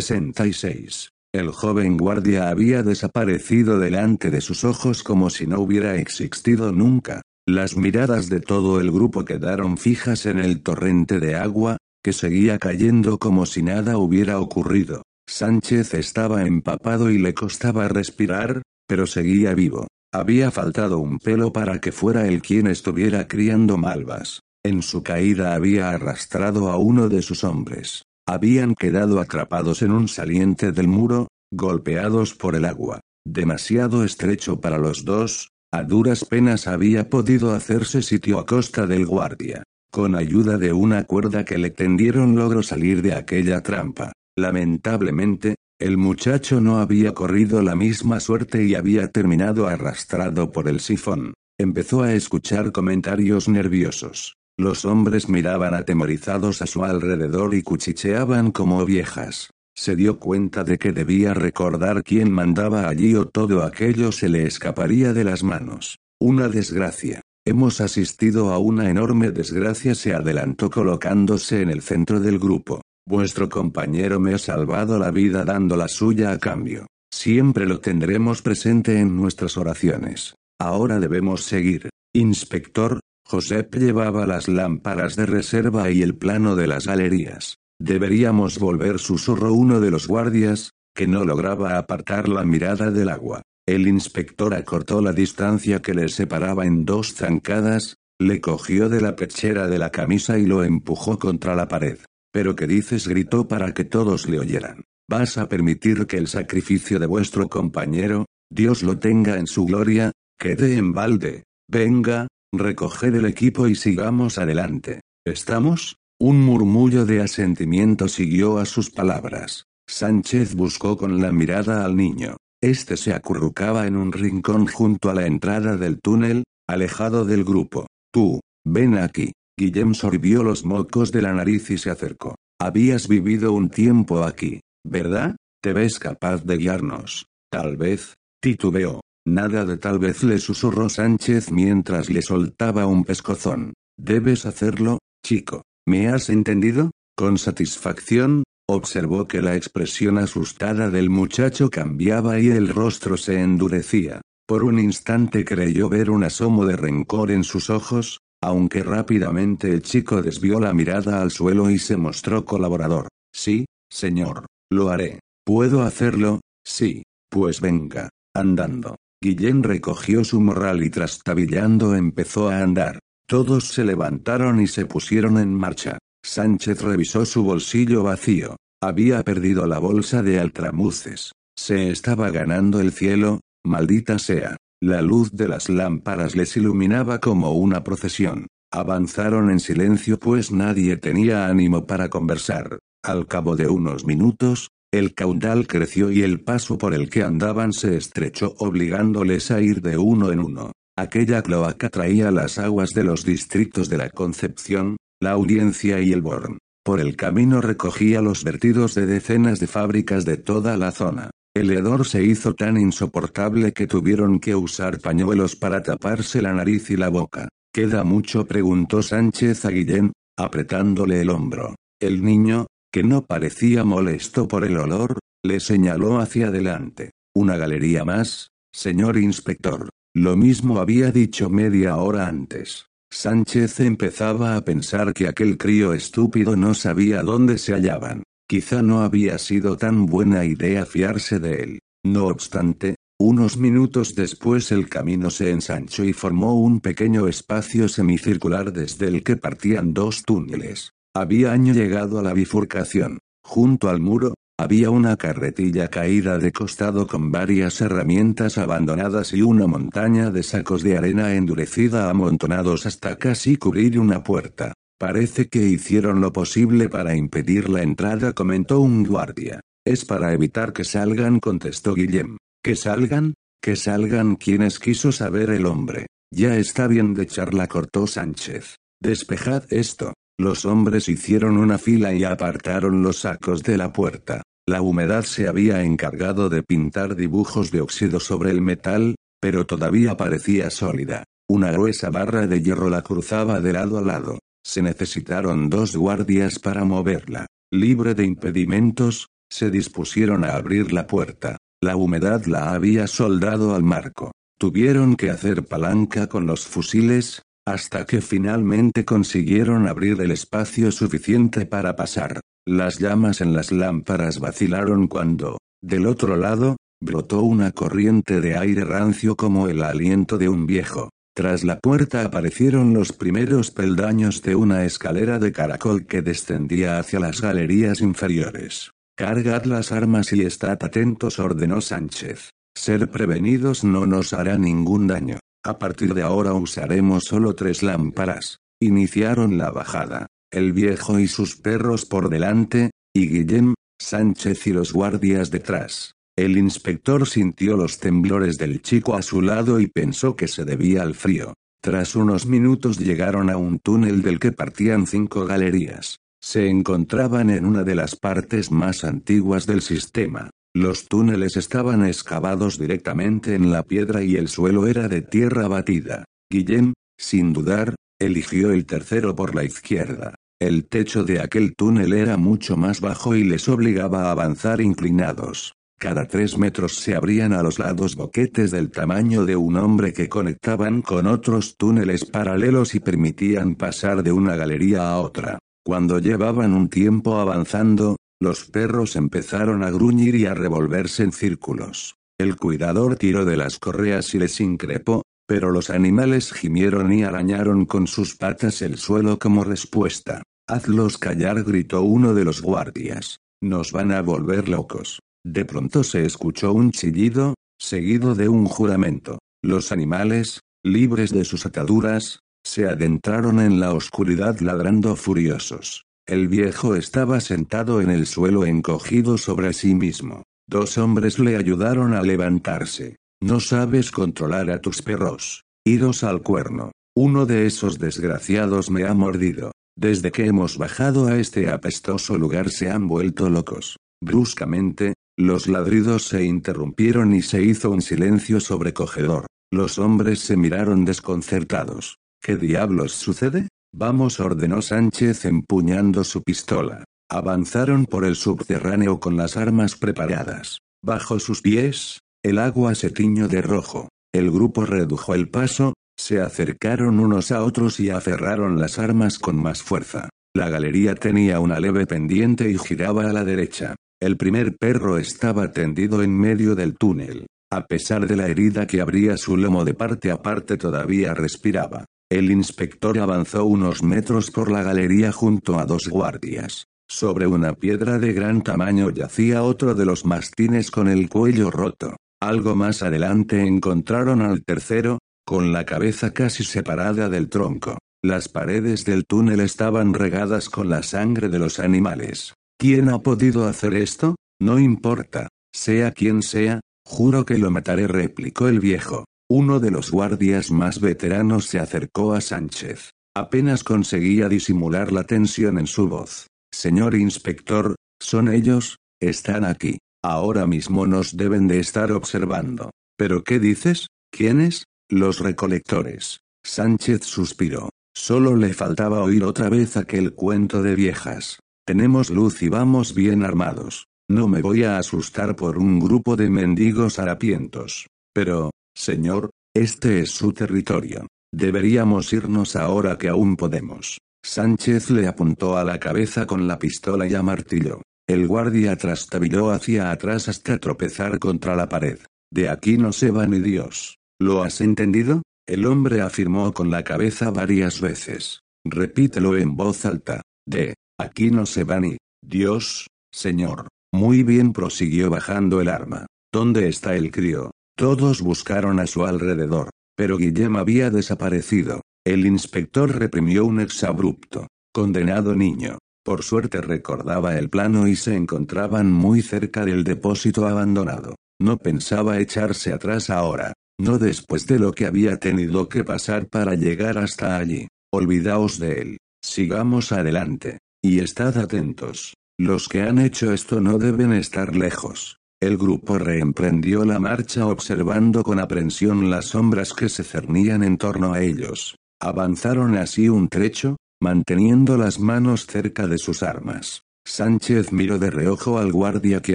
66. El joven guardia había desaparecido delante de sus ojos como si no hubiera existido nunca. Las miradas de todo el grupo quedaron fijas en el torrente de agua, que seguía cayendo como si nada hubiera ocurrido. Sánchez estaba empapado y le costaba respirar, pero seguía vivo. Había faltado un pelo para que fuera él quien estuviera criando malvas. En su caída había arrastrado a uno de sus hombres. Habían quedado atrapados en un saliente del muro, golpeados por el agua. Demasiado estrecho para los dos, a duras penas había podido hacerse sitio a costa del guardia. Con ayuda de una cuerda que le tendieron logró salir de aquella trampa. Lamentablemente, el muchacho no había corrido la misma suerte y había terminado arrastrado por el sifón. Empezó a escuchar comentarios nerviosos. Los hombres miraban atemorizados a su alrededor y cuchicheaban como viejas. Se dio cuenta de que debía recordar quién mandaba allí o todo aquello se le escaparía de las manos. Una desgracia. Hemos asistido a una enorme desgracia, se adelantó colocándose en el centro del grupo. Vuestro compañero me ha salvado la vida dando la suya a cambio. Siempre lo tendremos presente en nuestras oraciones. Ahora debemos seguir. Inspector, Josep llevaba las lámparas de reserva y el plano de las galerías. Deberíamos volver, susurró uno de los guardias, que no lograba apartar la mirada del agua. El inspector acortó la distancia que les separaba en dos zancadas, le cogió de la pechera de la camisa y lo empujó contra la pared. ¿Pero qué dices? gritó para que todos le oyeran. ¿Vas a permitir que el sacrificio de vuestro compañero, Dios lo tenga en su gloria, quede en balde? Venga, Recoged el equipo y sigamos adelante. ¿Estamos? Un murmullo de asentimiento siguió a sus palabras. Sánchez buscó con la mirada al niño. Este se acurrucaba en un rincón junto a la entrada del túnel, alejado del grupo. Tú, ven aquí. Guillem sorbió los mocos de la nariz y se acercó. Habías vivido un tiempo aquí, ¿verdad? ¿Te ves capaz de guiarnos? Tal vez, titubeó. Nada de tal vez le susurró Sánchez mientras le soltaba un pescozón. Debes hacerlo, chico. ¿Me has entendido? Con satisfacción, observó que la expresión asustada del muchacho cambiaba y el rostro se endurecía. Por un instante creyó ver un asomo de rencor en sus ojos, aunque rápidamente el chico desvió la mirada al suelo y se mostró colaborador. Sí, señor, lo haré. ¿Puedo hacerlo? Sí. Pues venga, andando. Guillén recogió su morral y trastabillando empezó a andar. Todos se levantaron y se pusieron en marcha. Sánchez revisó su bolsillo vacío. Había perdido la bolsa de altramuces. Se estaba ganando el cielo, maldita sea. La luz de las lámparas les iluminaba como una procesión. Avanzaron en silencio pues nadie tenía ánimo para conversar. Al cabo de unos minutos, el caudal creció y el paso por el que andaban se estrechó obligándoles a ir de uno en uno. Aquella cloaca traía las aguas de los distritos de la Concepción, la Audiencia y el Born. Por el camino recogía los vertidos de decenas de fábricas de toda la zona. El hedor se hizo tan insoportable que tuvieron que usar pañuelos para taparse la nariz y la boca. ¿Queda mucho? preguntó Sánchez a Guillén, apretándole el hombro. El niño, que no parecía molesto por el olor, le señaló hacia adelante. Una galería más, señor inspector. Lo mismo había dicho media hora antes. Sánchez empezaba a pensar que aquel crío estúpido no sabía dónde se hallaban. Quizá no había sido tan buena idea fiarse de él. No obstante, unos minutos después el camino se ensanchó y formó un pequeño espacio semicircular desde el que partían dos túneles. Habían llegado a la bifurcación. Junto al muro, había una carretilla caída de costado con varias herramientas abandonadas y una montaña de sacos de arena endurecida amontonados hasta casi cubrir una puerta. Parece que hicieron lo posible para impedir la entrada, comentó un guardia. Es para evitar que salgan, contestó Guillem. ¿Que salgan? Que salgan quienes quiso saber el hombre. Ya está bien de charla, cortó Sánchez. Despejad esto. Los hombres hicieron una fila y apartaron los sacos de la puerta. La humedad se había encargado de pintar dibujos de óxido sobre el metal, pero todavía parecía sólida. Una gruesa barra de hierro la cruzaba de lado a lado. Se necesitaron dos guardias para moverla. Libre de impedimentos, Se dispusieron a abrir la puerta. La humedad la había soldado al marco. Tuvieron que hacer palanca con los fusiles, hasta que finalmente consiguieron abrir el espacio suficiente para pasar. Las llamas en las lámparas vacilaron cuando, del otro lado, brotó una corriente de aire rancio como el aliento de un viejo. Tras la puerta aparecieron los primeros peldaños de una escalera de caracol que descendía hacia las galerías inferiores. Cargad las armas y estad atentos, ordenó Sánchez. Ser prevenidos no nos hará ningún daño. A partir de ahora usaremos solo tres lámparas. Iniciaron la bajada. El viejo y sus perros por delante, y Guillem, Sánchez y los guardias detrás. El inspector sintió los temblores del chico a su lado y pensó que se debía al frío. Tras unos minutos llegaron a un túnel del que partían cinco galerías. Se encontraban en una de las partes más antiguas del sistema. Los túneles estaban excavados directamente en la piedra y el suelo era de tierra batida. Guillem, sin dudar, eligió el tercero por la izquierda. El techo de aquel túnel era mucho más bajo y les obligaba a avanzar inclinados. Cada tres metros se abrían a los lados boquetes del tamaño de un hombre que conectaban con otros túneles paralelos y permitían pasar de una galería a otra. Cuando llevaban un tiempo avanzando, los perros empezaron a gruñir y a revolverse en círculos. El cuidador tiró de las correas y les increpó, pero los animales gimieron y arañaron con sus patas el suelo como respuesta. Hazlos callar, gritó uno de los guardias. Nos van a volver locos. De pronto se escuchó un chillido, seguido de un juramento. Los animales, libres de sus ataduras, se adentraron en la oscuridad ladrando furiosos. El viejo estaba sentado en el suelo encogido sobre sí mismo. Dos hombres le ayudaron a levantarse. No sabes controlar a tus perros. Iros al cuerno. Uno de esos desgraciados me ha mordido. Desde que hemos bajado a este apestoso lugar se han vuelto locos. Bruscamente, los ladridos se interrumpieron y se hizo un silencio sobrecogedor. Los hombres se miraron desconcertados. ¿Qué diablos sucede? Vamos, ordenó Sánchez empuñando su pistola. Avanzaron por el subterráneo con las armas preparadas. Bajo sus pies, el agua se tiñó de rojo. El grupo redujo el paso, se acercaron unos a otros y aferraron las armas con más fuerza. La galería tenía una leve pendiente y giraba a la derecha. El primer perro estaba tendido en medio del túnel. A pesar de la herida que abría su lomo de parte a parte todavía respiraba. El inspector avanzó unos metros por la galería junto a dos guardias. Sobre una piedra de gran tamaño yacía otro de los mastines con el cuello roto. Algo más adelante encontraron al tercero, con la cabeza casi separada del tronco. Las paredes del túnel estaban regadas con la sangre de los animales. ¿Quién ha podido hacer esto? No importa. Sea quien sea, juro que lo mataré, replicó el viejo. Uno de los guardias más veteranos se acercó a Sánchez. Apenas conseguía disimular la tensión en su voz. Señor inspector, son ellos, están aquí. Ahora mismo nos deben de estar observando. ¿Pero qué dices? ¿Quiénes? Los recolectores. Sánchez suspiró. Solo le faltaba oír otra vez aquel cuento de viejas. Tenemos luz y vamos bien armados. No me voy a asustar por un grupo de mendigos harapientos. Pero, señor, este es su territorio. Deberíamos irnos ahora que aún podemos. Sánchez le apuntó a la cabeza con la pistola y amartilló. El guardia trastabilló hacia atrás hasta tropezar contra la pared. De aquí no se va ni Dios. ¿Lo has entendido? El hombre afirmó con la cabeza varias veces. Repítelo en voz alta. De Aquí no se va ni. Dios, señor. Muy bien prosiguió bajando el arma. ¿Dónde está el crío? Todos buscaron a su alrededor. Pero Guillem había desaparecido. El inspector reprimió un exabrupto. Condenado niño. Por suerte recordaba el plano y se encontraban muy cerca del depósito abandonado. No pensaba echarse atrás ahora. No después de lo que había tenido que pasar para llegar hasta allí. Olvidaos de él. Sigamos adelante. Y estad atentos. Los que han hecho esto no deben estar lejos. El grupo reemprendió la marcha observando con aprensión las sombras que se cernían en torno a ellos. Avanzaron así un trecho, manteniendo las manos cerca de sus armas. Sánchez miró de reojo al guardia que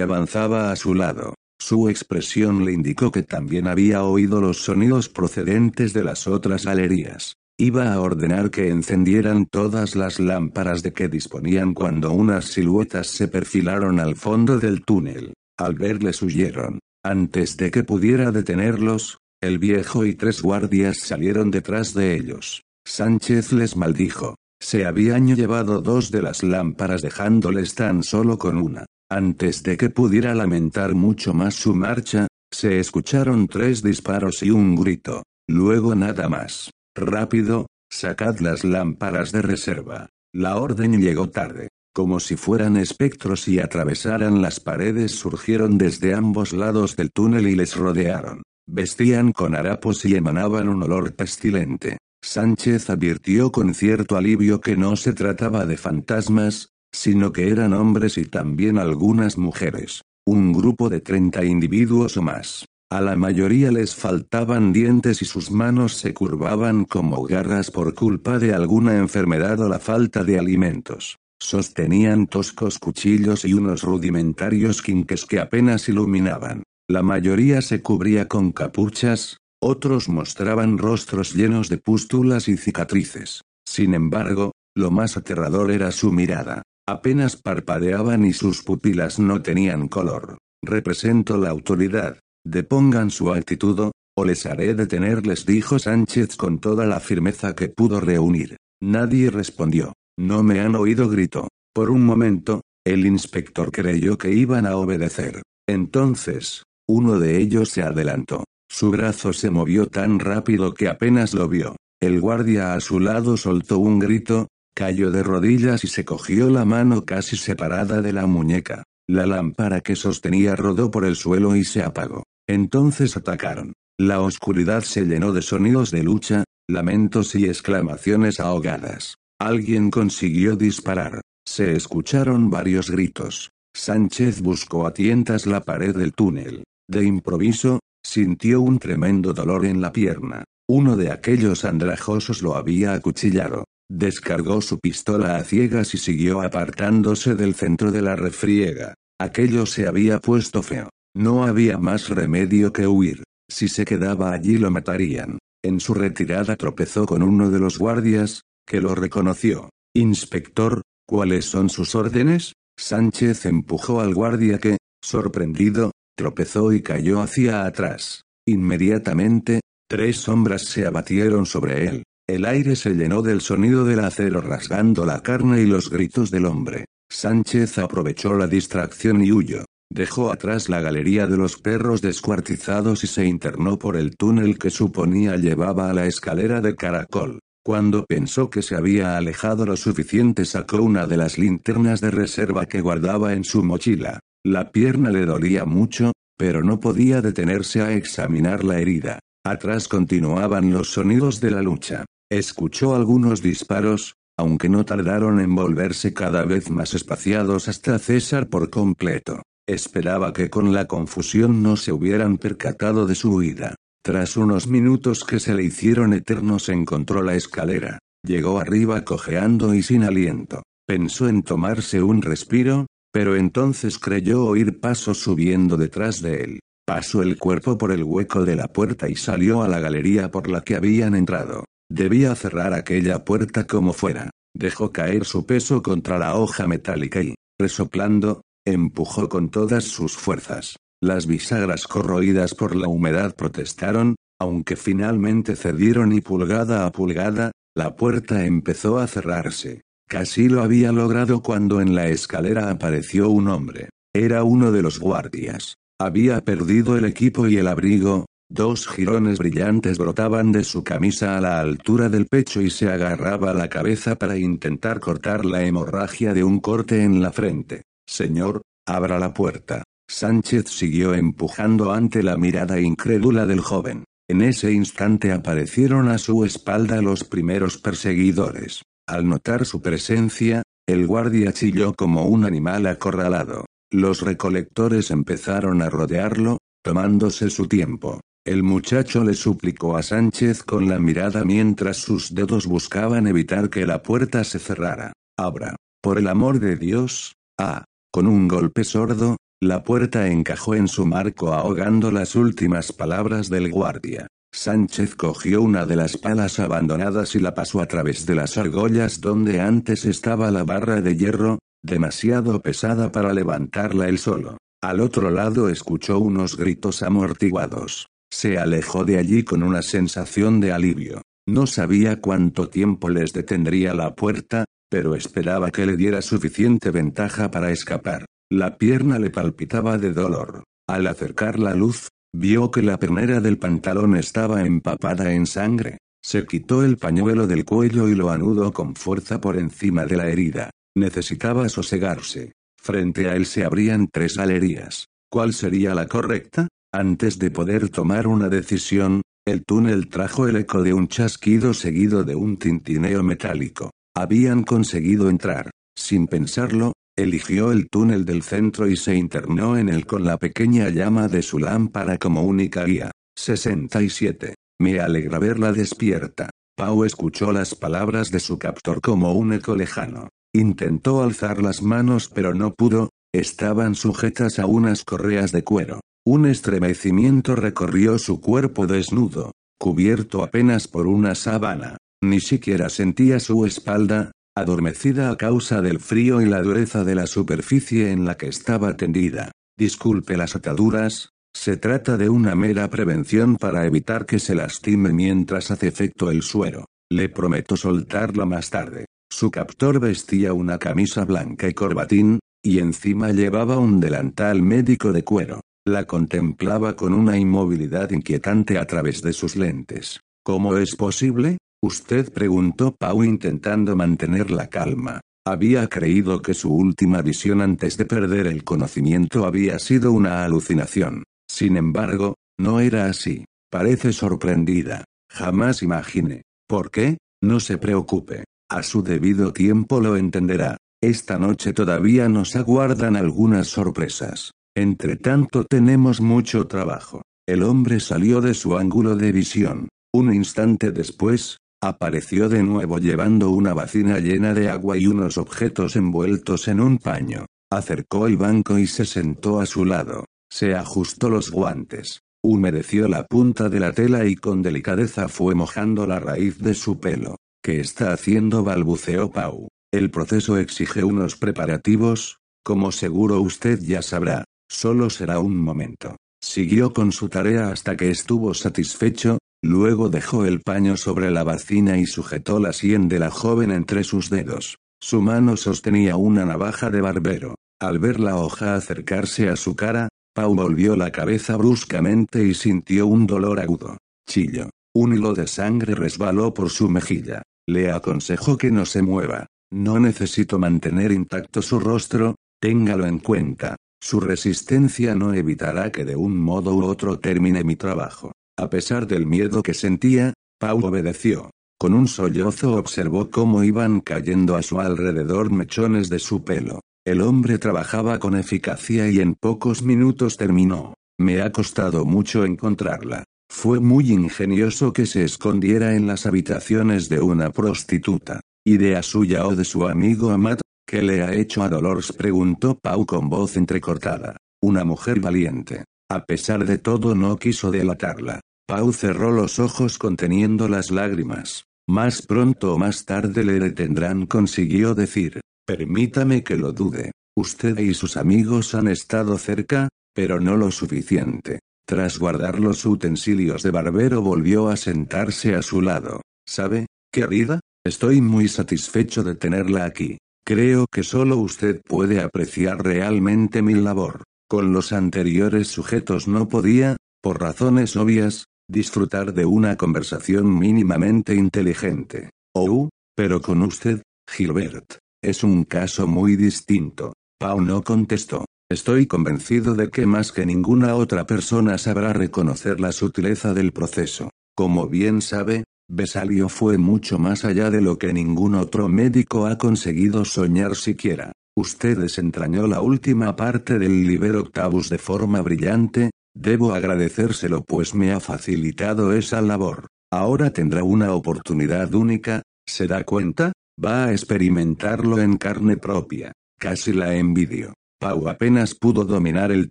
avanzaba a su lado. Su expresión le indicó que también había oído los sonidos procedentes de las otras galerías. Iba a ordenar que encendieran todas las lámparas de que disponían cuando unas siluetas se perfilaron al fondo del túnel. Al verles huyeron. Antes de que pudiera detenerlos, el viejo y tres guardias salieron detrás de ellos. Sánchez les maldijo. Se habían llevado dos de las lámparas dejándoles tan solo con una. Antes de que pudiera lamentar mucho más su marcha, se escucharon tres disparos y un grito. Luego nada más. Rápido, sacad las lámparas de reserva. La orden llegó tarde. Como si fueran espectros y atravesaran las paredes surgieron desde ambos lados del túnel y les rodearon. Vestían con harapos y emanaban un olor pestilente. Sánchez advirtió con cierto alivio que no se trataba de fantasmas, sino que eran hombres y también algunas mujeres. Un grupo de treinta individuos o más. A la mayoría les faltaban dientes y sus manos se curvaban como garras por culpa de alguna enfermedad o la falta de alimentos. Sostenían toscos cuchillos y unos rudimentarios quinques que apenas iluminaban. La mayoría se cubría con capuchas, otros mostraban rostros llenos de pústulas y cicatrices. Sin embargo, lo más aterrador era su mirada. Apenas parpadeaban y sus pupilas no tenían color. Represento la autoridad. Depongan su actitud, o les haré detener, les dijo Sánchez con toda la firmeza que pudo reunir. Nadie respondió. No me han oído, gritó. Por un momento, el inspector creyó que iban a obedecer. Entonces, uno de ellos se adelantó. Su brazo se movió tan rápido que apenas lo vio. El guardia a su lado soltó un grito, cayó de rodillas y se cogió la mano casi separada de la muñeca. La lámpara que sostenía rodó por el suelo y se apagó. Entonces atacaron. La oscuridad se llenó de sonidos de lucha, lamentos y exclamaciones ahogadas. Alguien consiguió disparar. Se escucharon varios gritos. Sánchez buscó a tientas la pared del túnel. De improviso, sintió un tremendo dolor en la pierna. Uno de aquellos andrajosos lo había acuchillado. Descargó su pistola a ciegas y siguió apartándose del centro de la refriega. Aquello se había puesto feo. No había más remedio que huir. Si se quedaba allí lo matarían. En su retirada tropezó con uno de los guardias, que lo reconoció. Inspector, ¿cuáles son sus órdenes? Sánchez empujó al guardia que, sorprendido, tropezó y cayó hacia atrás. Inmediatamente, tres sombras se abatieron sobre él. El aire se llenó del sonido del acero rasgando la carne y los gritos del hombre. Sánchez aprovechó la distracción y huyó. Dejó atrás la galería de los perros descuartizados y se internó por el túnel que suponía llevaba a la escalera de caracol. Cuando pensó que se había alejado lo suficiente sacó una de las linternas de reserva que guardaba en su mochila. La pierna le dolía mucho, pero no podía detenerse a examinar la herida. Atrás continuaban los sonidos de la lucha. Escuchó algunos disparos, aunque no tardaron en volverse cada vez más espaciados hasta César por completo. Esperaba que con la confusión no se hubieran percatado de su huida. Tras unos minutos que se le hicieron eternos encontró la escalera. Llegó arriba cojeando y sin aliento. Pensó en tomarse un respiro, pero entonces creyó oír pasos subiendo detrás de él. Pasó el cuerpo por el hueco de la puerta y salió a la galería por la que habían entrado. Debía cerrar aquella puerta como fuera. Dejó caer su peso contra la hoja metálica y, resoplando, empujó con todas sus fuerzas. Las bisagras corroídas por la humedad protestaron, aunque finalmente cedieron y pulgada a pulgada, la puerta empezó a cerrarse. Casi lo había logrado cuando en la escalera apareció un hombre. Era uno de los guardias. Había perdido el equipo y el abrigo, dos jirones brillantes brotaban de su camisa a la altura del pecho y se agarraba la cabeza para intentar cortar la hemorragia de un corte en la frente. Señor, abra la puerta. Sánchez siguió empujando ante la mirada incrédula del joven. En ese instante aparecieron a su espalda los primeros perseguidores. Al notar su presencia, el guardia chilló como un animal acorralado. Los recolectores empezaron a rodearlo, tomándose su tiempo. El muchacho le suplicó a Sánchez con la mirada mientras sus dedos buscaban evitar que la puerta se cerrara. Abra. Por el amor de Dios, Ah, con un golpe sordo, la puerta encajó en su marco ahogando las últimas palabras del guardia. Sánchez cogió una de las palas abandonadas y la pasó a través de las argollas donde antes estaba la barra de hierro, demasiado pesada para levantarla él solo. Al otro lado escuchó unos gritos amortiguados. Se alejó de allí con una sensación de alivio. No sabía cuánto tiempo les detendría la puerta, pero esperaba que le diera suficiente ventaja para escapar. La pierna le palpitaba de dolor. Al acercar la luz, vio que la pernera del pantalón estaba empapada en sangre. Se quitó el pañuelo del cuello y lo anudó con fuerza por encima de la herida. Necesitaba sosegarse. Frente a él se abrían tres galerías. ¿Cuál sería la correcta? Antes de poder tomar una decisión, el túnel trajo el eco de un chasquido seguido de un tintineo metálico. Habían conseguido entrar. Sin pensarlo, eligió el túnel del centro y se internó en él con la pequeña llama de su lámpara como única guía. 67. Me alegra verla despierta. Pau escuchó las palabras de su captor como un eco lejano. Intentó alzar las manos pero no pudo, estaban sujetas a unas correas de cuero. Un estremecimiento recorrió su cuerpo desnudo, cubierto apenas por una sábana. Ni siquiera sentía su espalda, adormecida a causa del frío y la dureza de la superficie en la que estaba tendida. Disculpe las ataduras, se trata de una mera prevención para evitar que se lastime mientras hace efecto el suero. Le prometo soltarla más tarde. Su captor vestía una camisa blanca y corbatín, y encima llevaba un delantal médico de cuero. La contemplaba con una inmovilidad inquietante a través de sus lentes. ¿Cómo es posible? Usted preguntó Pau intentando mantener la calma. Había creído que su última visión antes de perder el conocimiento había sido una alucinación. Sin embargo, no era así. Parece sorprendida. Jamás imaginé. ¿Por qué? No se preocupe. A su debido tiempo lo entenderá. Esta noche todavía nos aguardan algunas sorpresas. Entre tanto tenemos mucho trabajo. El hombre salió de su ángulo de visión. Un instante después, apareció de nuevo llevando una bacina llena de agua y unos objetos envueltos en un paño. Acercó el banco y se sentó a su lado. Se ajustó los guantes. Humedeció la punta de la tela y con delicadeza fue mojando la raíz de su pelo. ¿Qué está haciendo? balbuceó Pau. El proceso exige unos preparativos, como seguro usted ya sabrá. Solo será un momento. Siguió con su tarea hasta que estuvo satisfecho, luego dejó el paño sobre la bacina y sujetó la sien de la joven entre sus dedos. Su mano sostenía una navaja de barbero. Al ver la hoja acercarse a su cara, Pau volvió la cabeza bruscamente y sintió un dolor agudo. Chillo. Un hilo de sangre resbaló por su mejilla. Le aconsejó que no se mueva. No necesito mantener intacto su rostro, téngalo en cuenta. Su resistencia no evitará que de un modo u otro termine mi trabajo. A pesar del miedo que sentía, Pau obedeció. Con un sollozo observó cómo iban cayendo a su alrededor mechones de su pelo. El hombre trabajaba con eficacia y en pocos minutos terminó. Me ha costado mucho encontrarla. Fue muy ingenioso que se escondiera en las habitaciones de una prostituta. ¿Idea suya o de su amigo Amat? ¿Qué le ha hecho a Dolores? preguntó Pau con voz entrecortada. Una mujer valiente. A pesar de todo no quiso delatarla. Pau cerró los ojos conteniendo las lágrimas. Más pronto o más tarde le detendrán, consiguió decir. Permítame que lo dude. Usted y sus amigos han estado cerca, pero no lo suficiente. Tras guardar los utensilios de barbero volvió a sentarse a su lado. ¿Sabe, querida? Estoy muy satisfecho de tenerla aquí. Creo que solo usted puede apreciar realmente mi labor. Con los anteriores sujetos no podía, por razones obvias, disfrutar de una conversación mínimamente inteligente. Oh, pero con usted, Gilbert, es un caso muy distinto. Pau no contestó. Estoy convencido de que más que ninguna otra persona sabrá reconocer la sutileza del proceso. Como bien sabe, Besalio fue mucho más allá de lo que ningún otro médico ha conseguido soñar siquiera. Usted desentrañó la última parte del Liber Octavus de forma brillante, debo agradecérselo pues me ha facilitado esa labor. Ahora tendrá una oportunidad única, ¿se da cuenta? Va a experimentarlo en carne propia. Casi la envidio. Pau apenas pudo dominar el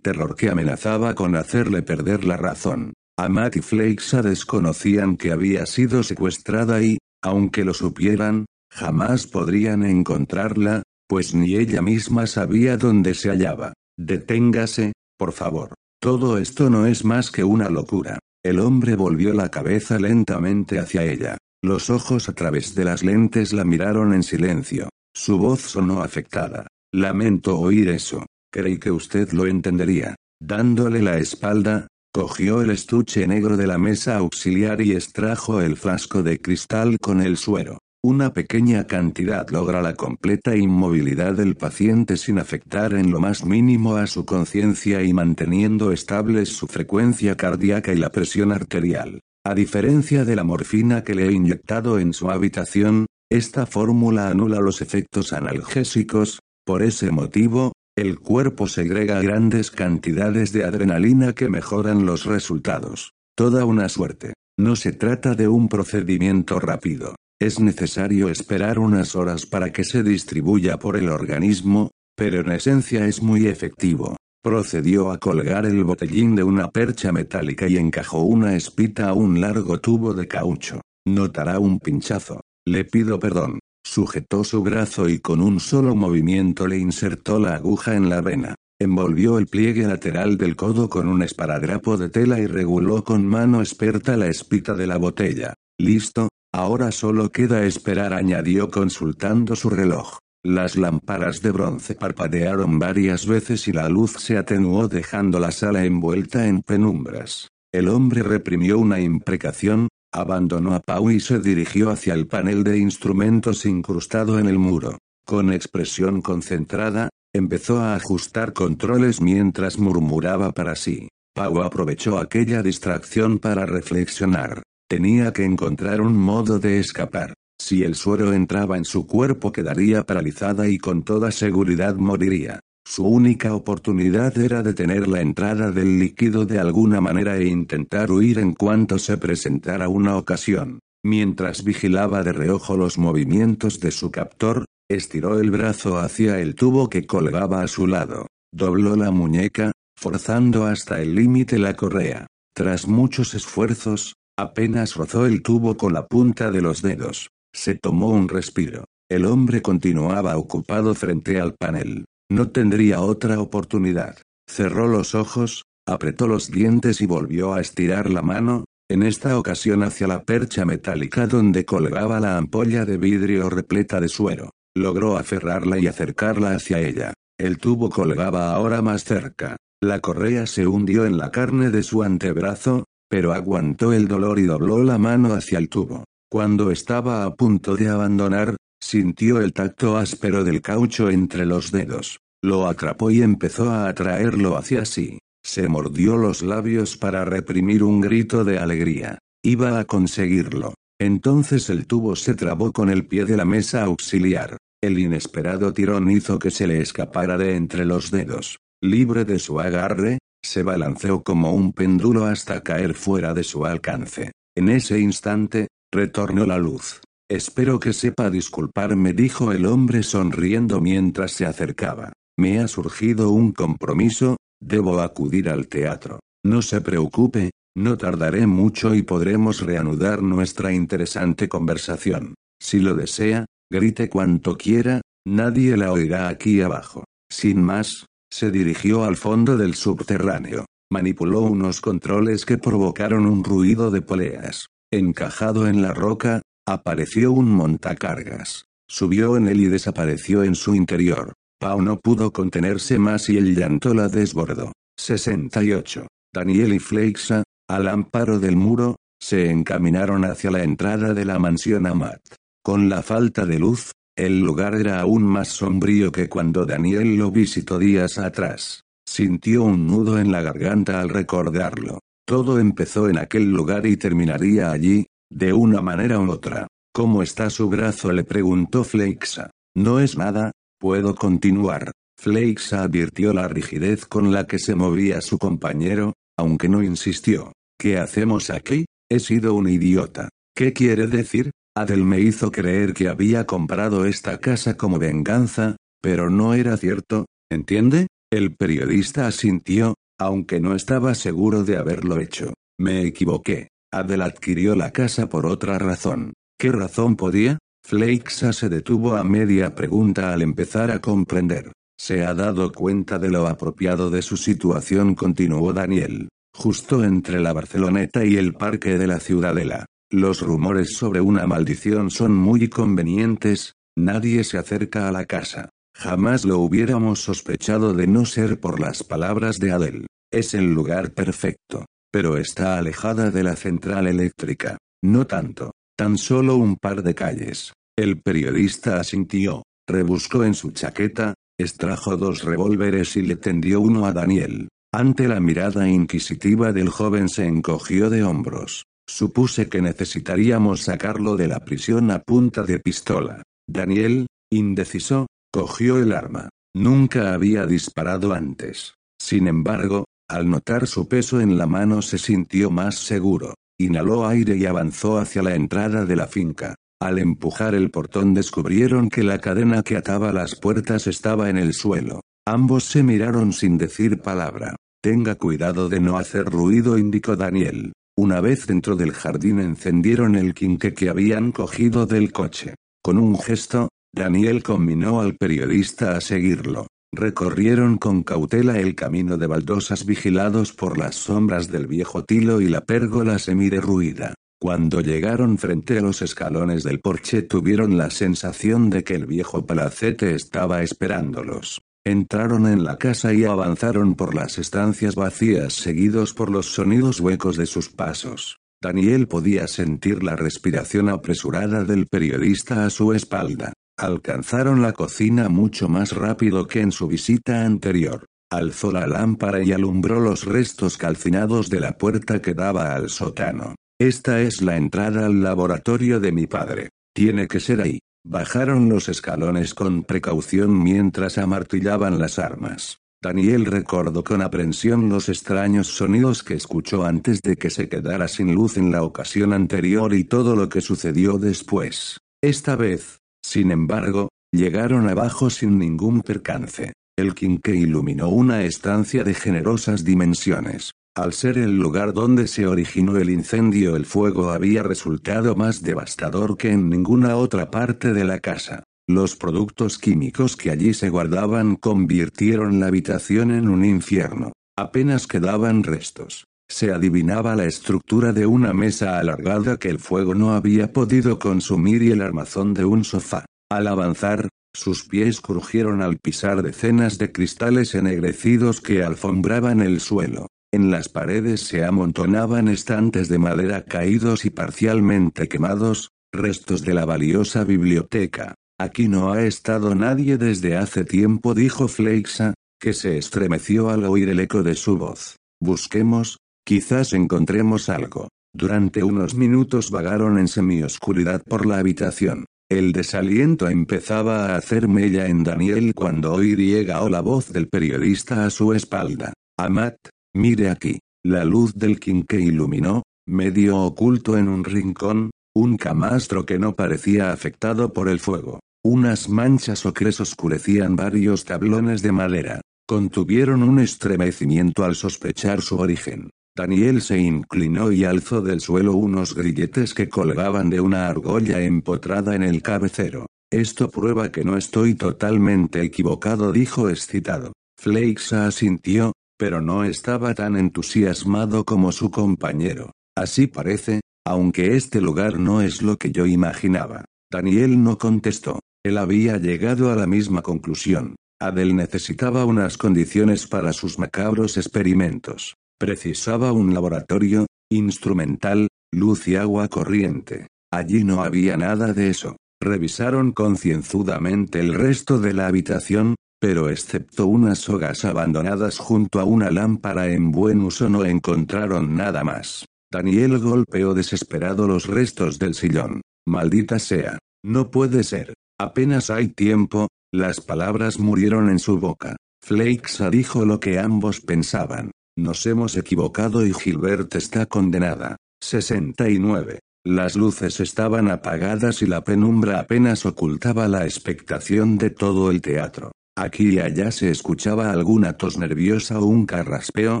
terror que amenazaba con hacerle perder la razón. Amat y Fleixa desconocían que había sido secuestrada y, aunque lo supieran, jamás podrían encontrarla, pues ni ella misma sabía dónde se hallaba. Deténgase, por favor. Todo esto no es más que una locura. El hombre volvió la cabeza lentamente hacia ella. Los ojos a través de las lentes la miraron en silencio. Su voz sonó afectada. Lamento oír eso. Creí que usted lo entendería. Dándole la espalda, cogió el estuche negro de la mesa auxiliar y extrajo el frasco de cristal con el suero. Una pequeña cantidad logra la completa inmovilidad del paciente sin afectar en lo más mínimo a su conciencia y manteniendo estables su frecuencia cardíaca y la presión arterial. A diferencia de la morfina que le he inyectado en su habitación, esta fórmula anula los efectos analgésicos, por ese motivo, el cuerpo segrega grandes cantidades de adrenalina que mejoran los resultados. Toda una suerte. No se trata de un procedimiento rápido. Es necesario esperar unas horas para que se distribuya por el organismo, pero en esencia es muy efectivo. Procedió a colgar el botellín de una percha metálica y encajó una espita a un largo tubo de caucho. Notará un pinchazo. Le pido perdón. Sujetó su brazo y con un solo movimiento le insertó la aguja en la vena. Envolvió el pliegue lateral del codo con un esparadrapo de tela y reguló con mano experta la espita de la botella. Listo, Ahora solo queda esperar, añadió consultando su reloj. Las lámparas de bronce parpadearon varias veces y la luz se atenuó dejando la sala envuelta en penumbras. El hombre reprimió una imprecación, abandonó a Pau y se dirigió hacia el panel de instrumentos incrustado en el muro. Con expresión concentrada, empezó a ajustar controles mientras murmuraba para sí. Pau aprovechó aquella distracción para reflexionar. Tenía que encontrar un modo de escapar. Si el suero entraba en su cuerpo quedaría paralizada y con toda seguridad moriría. Su única oportunidad era detener la entrada del líquido de alguna manera e intentar huir en cuanto se presentara una ocasión. Mientras vigilaba de reojo los movimientos de su captor, estiró el brazo hacia el tubo que colgaba a su lado. Dobló la muñeca, forzando hasta el límite la correa. Tras muchos esfuerzos, Apenas rozó el tubo con la punta de los dedos. Se tomó un respiro. El hombre continuaba ocupado frente al panel. No tendría otra oportunidad. Cerró los ojos, apretó los dientes y volvió a estirar la mano, en esta ocasión hacia la percha metálica donde colgaba la ampolla de vidrio repleta de suero. Logró aferrarla y acercarla hacia ella. El tubo colgaba ahora más cerca. La correa se hundió en la carne de su antebrazo, pero aguantó el dolor y dobló la mano hacia el tubo. Cuando estaba a punto de abandonar, sintió el tacto áspero del caucho entre los dedos. Lo atrapó y empezó a atraerlo hacia sí. Se mordió los labios para reprimir un grito de alegría. Iba a conseguirlo. Entonces el tubo se trabó con el pie de la mesa auxiliar. El inesperado tirón hizo que se le escapara de entre los dedos. Libre de su agarre, se balanceó como un péndulo hasta caer fuera de su alcance. En ese instante, retornó la luz. Espero que sepa disculparme, dijo el hombre sonriendo mientras se acercaba. Me ha surgido un compromiso, debo acudir al teatro. No se preocupe, no tardaré mucho y podremos reanudar nuestra interesante conversación. Si lo desea, grite cuanto quiera, nadie la oirá aquí abajo. Sin más, se dirigió al fondo del subterráneo. Manipuló unos controles que provocaron un ruido de poleas. Encajado en la roca, apareció un montacargas. Subió en él y desapareció en su interior. Pau no pudo contenerse más y el llanto la desbordó. 68. Daniel y Fleixa, al amparo del muro, se encaminaron hacia la entrada de la mansión Amat. Con la falta de luz, el lugar era aún más sombrío que cuando Daniel lo visitó días atrás. Sintió un nudo en la garganta al recordarlo. Todo empezó en aquel lugar y terminaría allí, de una manera u otra. ¿Cómo está su brazo? le preguntó Fleixa. No es nada, puedo continuar. Fleixa advirtió la rigidez con la que se movía su compañero, aunque no insistió. ¿Qué hacemos aquí? He sido un idiota. ¿Qué quiere decir? Adel me hizo creer que había comprado esta casa como venganza, Pero no era cierto, ¿entiende? El periodista asintió, aunque no estaba seguro de haberlo hecho. Me equivoqué. Adel adquirió la casa por otra razón. ¿Qué razón podía? Flexa se detuvo a media pregunta al empezar a comprender. Se ha dado cuenta de lo apropiado de su situación, continuó Daniel. Justo entre la Barceloneta y el parque de la Ciudadela. Los rumores sobre una maldición son muy convenientes, nadie se acerca a la casa. Jamás lo hubiéramos sospechado de no ser por las palabras de Adel. Es el lugar perfecto. Pero está alejada de la central eléctrica. No tanto. Tan solo un par de calles. El periodista asintió. Rebuscó en su chaqueta, extrajo dos revólveres y le tendió uno a Daniel. Ante la mirada inquisitiva del joven se encogió de hombros. Supuse que necesitaríamos sacarlo de la prisión a punta de pistola. Daniel, indeciso, Cogió el arma. Nunca había disparado antes. Sin embargo, al notar su peso en la mano se sintió más seguro. Inhaló aire y avanzó hacia la entrada de la finca. Al empujar el portón descubrieron que la cadena que ataba las puertas estaba en el suelo. Ambos se miraron sin decir palabra. Tenga cuidado de no hacer ruido, indicó Daniel. Una vez dentro del jardín encendieron el quinque que habían cogido del coche. Con un gesto, Daniel combinó al periodista a seguirlo. Recorrieron con cautela el camino de baldosas vigilados por las sombras del viejo tilo y la pérgola semiderruida. Cuando llegaron frente a los escalones del porche tuvieron la sensación de que el viejo palacete estaba esperándolos. Entraron en la casa y avanzaron por las estancias vacías seguidos por los sonidos huecos de sus pasos. Daniel podía sentir la respiración apresurada del periodista a su espalda. Alcanzaron la cocina mucho más rápido que en su visita anterior. Alzó la lámpara y alumbró los restos calcinados de la puerta que daba al sótano. Esta es la entrada al laboratorio de mi padre. Tiene que ser ahí. Bajaron los escalones con precaución mientras amartillaban las armas. Daniel recordó con aprensión los extraños sonidos que escuchó antes de que se quedara sin luz en la ocasión anterior y todo lo que sucedió después. Esta vez, sin embargo, llegaron abajo sin ningún percance. El quinque iluminó una estancia de generosas dimensiones. Al ser el lugar donde se originó el incendio el fuego había resultado más devastador que en ninguna otra parte de la casa. Los productos químicos que allí se guardaban convirtieron la habitación en un infierno. Apenas quedaban restos. Se adivinaba la estructura de una mesa alargada que el fuego no había podido consumir y el armazón de un sofá. Al avanzar, sus pies crujieron al pisar decenas de cristales ennegrecidos que alfombraban el suelo. En las paredes se amontonaban estantes de madera caídos y parcialmente quemados, restos de la valiosa biblioteca. Aquí no ha estado nadie desde hace tiempo, dijo Fleixa, que se estremeció al oír el eco de su voz. Busquemos, Quizás encontremos algo. Durante unos minutos vagaron en semioscuridad por la habitación. El desaliento empezaba a hacer mella en Daniel cuando oí llegó la voz del periodista a su espalda. Amat, mire aquí. La luz del quinque iluminó, medio oculto en un rincón, un camastro que no parecía afectado por el fuego. Unas manchas ocres oscurecían varios tablones de madera. Contuvieron un estremecimiento al sospechar su origen. Daniel se inclinó y alzó del suelo unos grilletes que colgaban de una argolla empotrada en el cabecero. Esto prueba que no estoy totalmente equivocado, dijo excitado. Fleixa asintió, pero no estaba tan entusiasmado como su compañero. Así parece, aunque este lugar no es lo que yo imaginaba. Daniel no contestó. Él había llegado a la misma conclusión. Adel necesitaba unas condiciones para sus macabros experimentos. Precisaba un laboratorio, instrumental, luz y agua corriente. Allí no había nada de eso. Revisaron concienzudamente el resto de la habitación, pero excepto unas sogas abandonadas junto a una lámpara en buen uso no encontraron nada más. Daniel golpeó desesperado los restos del sillón. Maldita sea. No puede ser. Apenas hay tiempo, las palabras murieron en su boca. Fleixa dijo lo que ambos pensaban. Nos hemos equivocado y Gilbert está condenada. 69. Las luces estaban apagadas y la penumbra apenas ocultaba la expectación de todo el teatro. Aquí y allá se escuchaba alguna tos nerviosa o un carraspeo,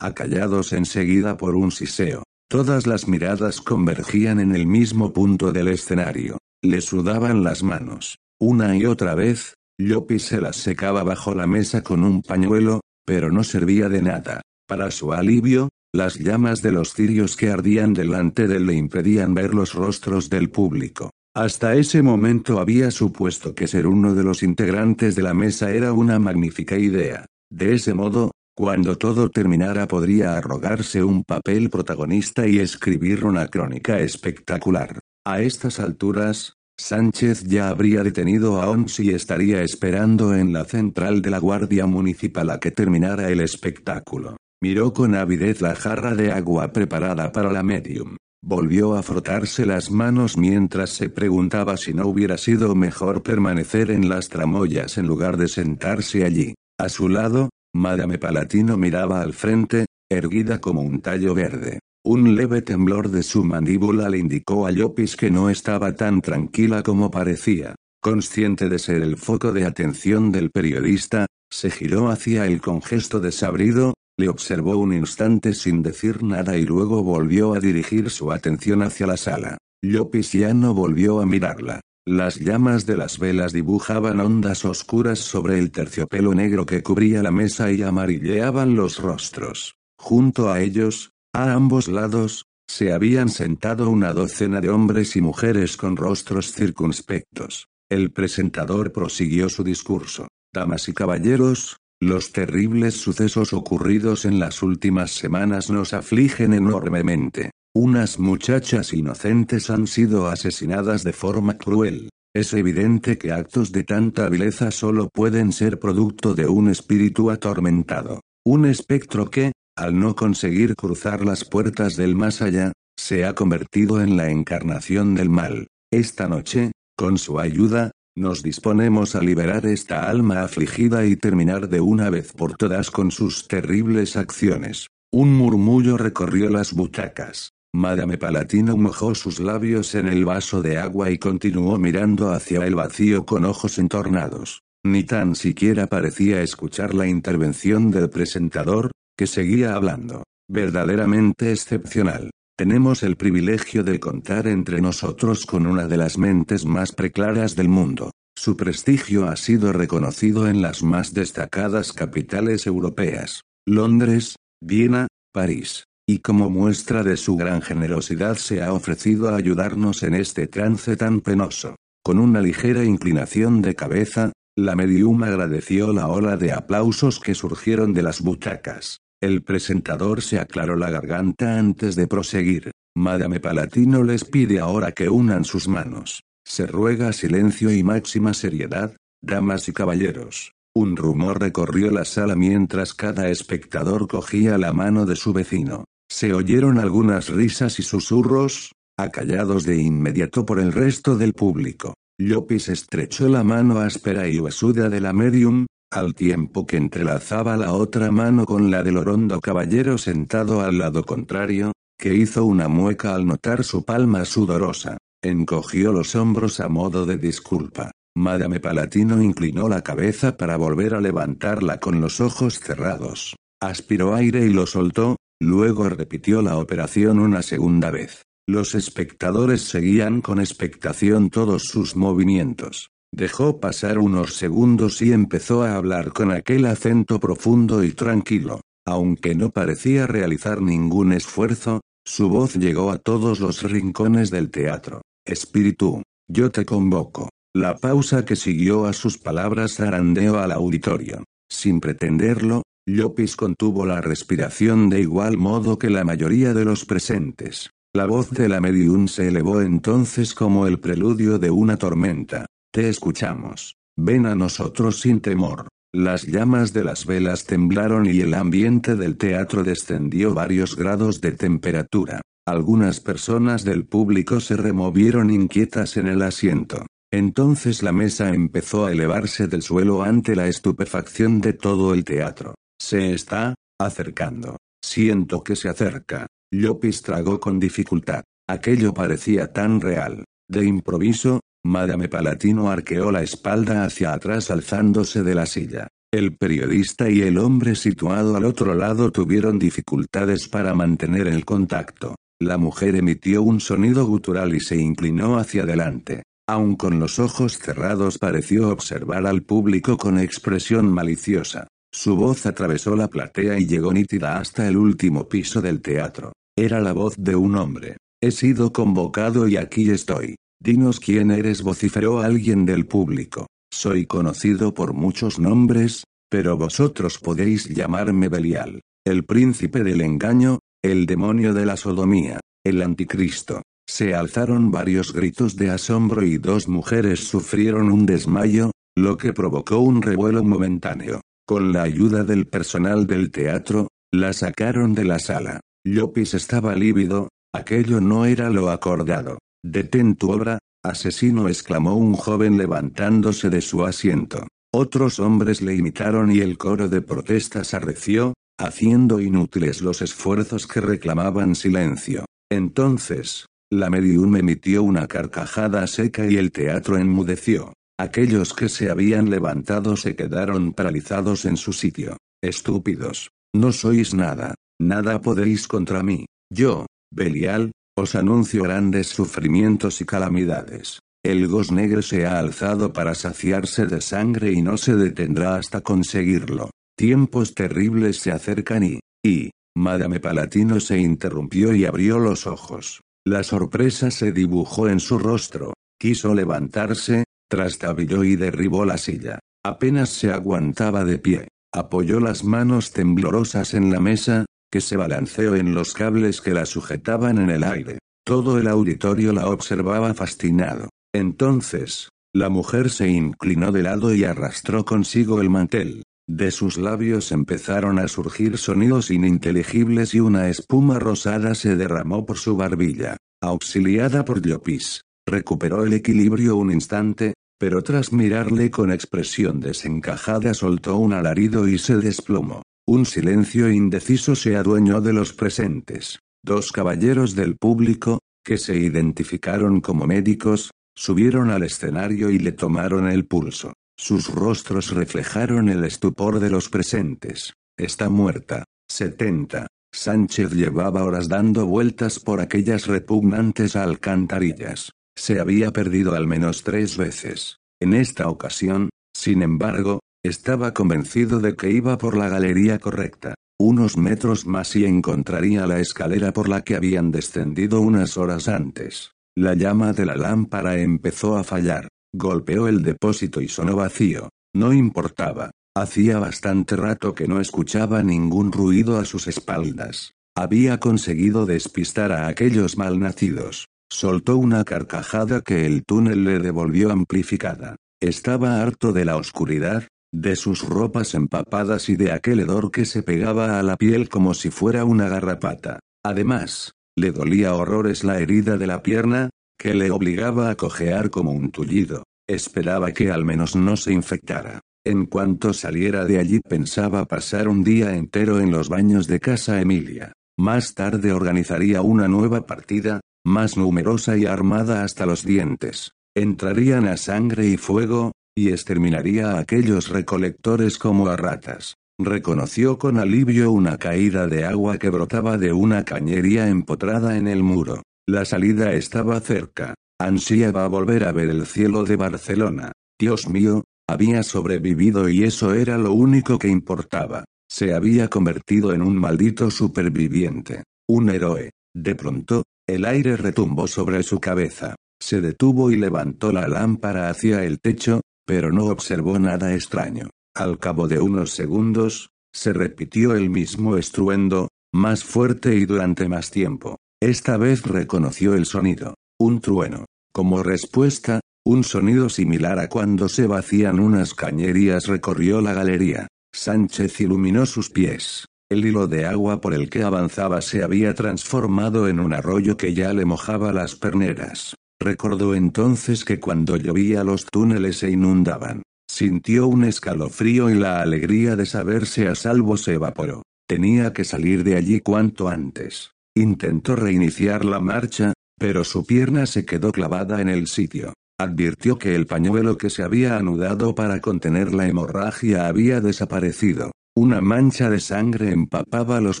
acallados enseguida por un siseo. Todas las miradas convergían en el mismo punto del escenario. Le sudaban las manos. Una y otra vez, Lopi se las secaba bajo la mesa con un pañuelo, pero no servía de nada. Para su alivio, las llamas de los cirios que ardían delante de él le impedían ver los rostros del público. Hasta ese momento había supuesto que ser uno de los integrantes de la mesa era una magnífica idea. De ese modo, cuando todo terminara podría arrogarse un papel protagonista y escribir una crónica espectacular. A estas alturas, Sánchez ya habría detenido a Ons y estaría esperando en la central de la Guardia Municipal a que terminara el espectáculo. Miró con avidez la jarra de agua preparada para la medium. Volvió a frotarse las manos mientras se preguntaba si no hubiera sido mejor permanecer en las tramoyas en lugar de sentarse allí. A su lado, Madame Palatino miraba al frente, erguida como un tallo verde. Un leve temblor de su mandíbula le indicó a Llopis que no estaba tan tranquila como parecía. Consciente de ser el foco de atención del periodista, se giró hacia él con gesto desabrido, le observó un instante sin decir nada y luego volvió a dirigir su atención hacia la sala. Llopis ya no volvió a mirarla. Las llamas de las velas dibujaban ondas oscuras sobre el terciopelo negro que cubría la mesa y amarilleaban los rostros. Junto a ellos, a ambos lados, se habían sentado una docena de hombres y mujeres con rostros circunspectos. El presentador prosiguió su discurso. Damas y caballeros, los terribles sucesos ocurridos en las últimas semanas nos afligen enormemente. Unas muchachas inocentes han sido asesinadas de forma cruel. Es evidente que actos de tanta vileza solo pueden ser producto de un espíritu atormentado. Un espectro que, al no conseguir cruzar las puertas del más allá, se ha convertido en la encarnación del mal. Esta noche, con su ayuda, nos disponemos a liberar esta alma afligida y terminar de una vez por todas con sus terribles acciones. Un murmullo recorrió las butacas. Madame Palatino mojó sus labios en el vaso de agua y continuó mirando hacia el vacío con ojos entornados. Ni tan siquiera parecía escuchar la intervención del presentador, que seguía hablando. Verdaderamente excepcional. Tenemos el privilegio de contar entre nosotros con una de las mentes más preclaras del mundo. Su prestigio ha sido reconocido en las más destacadas capitales europeas, Londres, Viena, París. Y como muestra de su gran generosidad se ha ofrecido a ayudarnos en este trance tan penoso. Con una ligera inclinación de cabeza, la medium agradeció la ola de aplausos que surgieron de las butacas. El presentador se aclaró la garganta antes de proseguir. Madame Palatino les pide ahora que unan sus manos. Se ruega silencio y máxima seriedad, damas y caballeros. Un rumor recorrió la sala mientras cada espectador cogía la mano de su vecino. Se oyeron algunas risas y susurros, acallados de inmediato por el resto del público. Lopis estrechó la mano áspera y huesuda de la medium, al tiempo que entrelazaba la otra mano con la del orondo caballero sentado al lado contrario, que hizo una mueca al notar su palma sudorosa. Encogió los hombros a modo de disculpa. Madame Palatino inclinó la cabeza para volver a levantarla con los ojos cerrados. Aspiró aire y lo soltó, luego repitió la operación una segunda vez. Los espectadores seguían con expectación todos sus movimientos. Dejó pasar unos segundos y empezó a hablar con aquel acento profundo y tranquilo. Aunque no parecía realizar ningún esfuerzo, su voz llegó a todos los rincones del teatro. Espíritu, yo te convoco. La pausa que siguió a sus palabras zarandeó al auditorio. Sin pretenderlo, Llopis contuvo la respiración de igual modo que la mayoría de los presentes. La voz de la medium se elevó entonces como el preludio de una tormenta. Te escuchamos. Ven a nosotros sin temor. Las llamas de las velas temblaron y el ambiente del teatro descendió varios grados de temperatura. Algunas personas del público se removieron inquietas en el asiento. Entonces la mesa empezó a elevarse del suelo ante la estupefacción de todo el teatro. Se está acercando. Siento que se acerca. Llopis tragó con dificultad. Aquello parecía tan real. De improviso, Madame Palatino arqueó la espalda hacia atrás alzándose de la silla. El periodista y el hombre situado al otro lado tuvieron dificultades para mantener el contacto. La mujer emitió un sonido gutural y se inclinó hacia adelante. Aun con los ojos cerrados pareció observar al público con expresión maliciosa. Su voz atravesó la platea y llegó nítida hasta el último piso del teatro. Era la voz de un hombre. He sido convocado y aquí estoy. Dinos quién eres, vociferó alguien del público. Soy conocido por muchos nombres, pero vosotros podéis llamarme Belial, el príncipe del engaño, el demonio de la sodomía, el anticristo. Se alzaron varios gritos de asombro y dos mujeres sufrieron un desmayo, lo que provocó un revuelo momentáneo. Con la ayuda del personal del teatro, la sacaron de la sala. Llopis estaba lívido, aquello no era lo acordado. Detén tu obra, asesino exclamó un joven levantándose de su asiento. Otros hombres le imitaron y el coro de protestas arreció, haciendo inútiles los esfuerzos que reclamaban silencio. Entonces, la medium emitió una carcajada seca y el teatro enmudeció. Aquellos que se habían levantado se quedaron paralizados en su sitio. Estúpidos. No sois nada. Nada podéis contra mí. Yo, Belial, os anuncio grandes sufrimientos y calamidades. El gos negro se ha alzado para saciarse de sangre y no se detendrá hasta conseguirlo. Tiempos terribles se acercan y... y... Madame Palatino se interrumpió y abrió los ojos. La sorpresa se dibujó en su rostro. Quiso levantarse, trastabilló y derribó la silla. Apenas se aguantaba de pie. Apoyó las manos temblorosas en la mesa, que se balanceó en los cables que la sujetaban en el aire. Todo el auditorio la observaba fascinado. Entonces, la mujer se inclinó de lado y arrastró consigo el mantel. De sus labios empezaron a surgir sonidos ininteligibles y una espuma rosada se derramó por su barbilla. Auxiliada por Llopis, recuperó el equilibrio un instante, pero tras mirarle con expresión desencajada soltó un alarido y se desplomó. Un silencio indeciso se adueñó de los presentes. Dos caballeros del público, que se identificaron como médicos, subieron al escenario y le tomaron el pulso. Sus rostros reflejaron el estupor de los presentes. Está muerta. 70. Sánchez llevaba horas dando vueltas por aquellas repugnantes alcantarillas. Se había perdido al menos tres veces. En esta ocasión, sin embargo, estaba convencido de que iba por la galería correcta. Unos metros más y encontraría la escalera por la que habían descendido unas horas antes. La llama de la lámpara empezó a fallar. Golpeó el depósito y sonó vacío. No importaba. Hacía bastante rato que no escuchaba ningún ruido a sus espaldas. Había conseguido despistar a aquellos malnacidos. Soltó una carcajada que el túnel le devolvió amplificada. Estaba harto de la oscuridad, de sus ropas empapadas y de aquel hedor que se pegaba a la piel como si fuera una garrapata. Además, le dolía horrores la herida de la pierna, que le obligaba a cojear como un tullido. Esperaba que al menos no se infectara. En cuanto saliera de allí pensaba pasar un día entero en los baños de casa Emilia. Más tarde organizaría una nueva partida, más numerosa y armada hasta los dientes. Entrarían a sangre y fuego, y exterminaría a aquellos recolectores como a ratas. Reconoció con alivio una caída de agua que brotaba de una cañería empotrada en el muro. La salida estaba cerca. Ansiaba volver a ver el cielo de Barcelona. Dios mío, había sobrevivido y eso era lo único que importaba. Se había convertido en un maldito superviviente. Un héroe. De pronto, el aire retumbó sobre su cabeza. Se detuvo y levantó la lámpara hacia el techo, pero no observó nada extraño. Al cabo de unos segundos, se repitió el mismo estruendo, más fuerte y durante más tiempo. Esta vez reconoció el sonido. Un trueno. Como respuesta, un sonido similar a cuando se vacían unas cañerías recorrió la galería. Sánchez iluminó sus pies. El hilo de agua por el que avanzaba se había transformado en un arroyo que ya le mojaba las perneras. Recordó entonces que cuando llovía los túneles se inundaban. Sintió un escalofrío y la alegría de saberse a salvo se evaporó. Tenía que salir de allí cuanto antes. Intentó reiniciar la marcha, pero su pierna se quedó clavada en el sitio. Advirtió que el pañuelo que se había anudado para contener la hemorragia había desaparecido. Una mancha de sangre empapaba los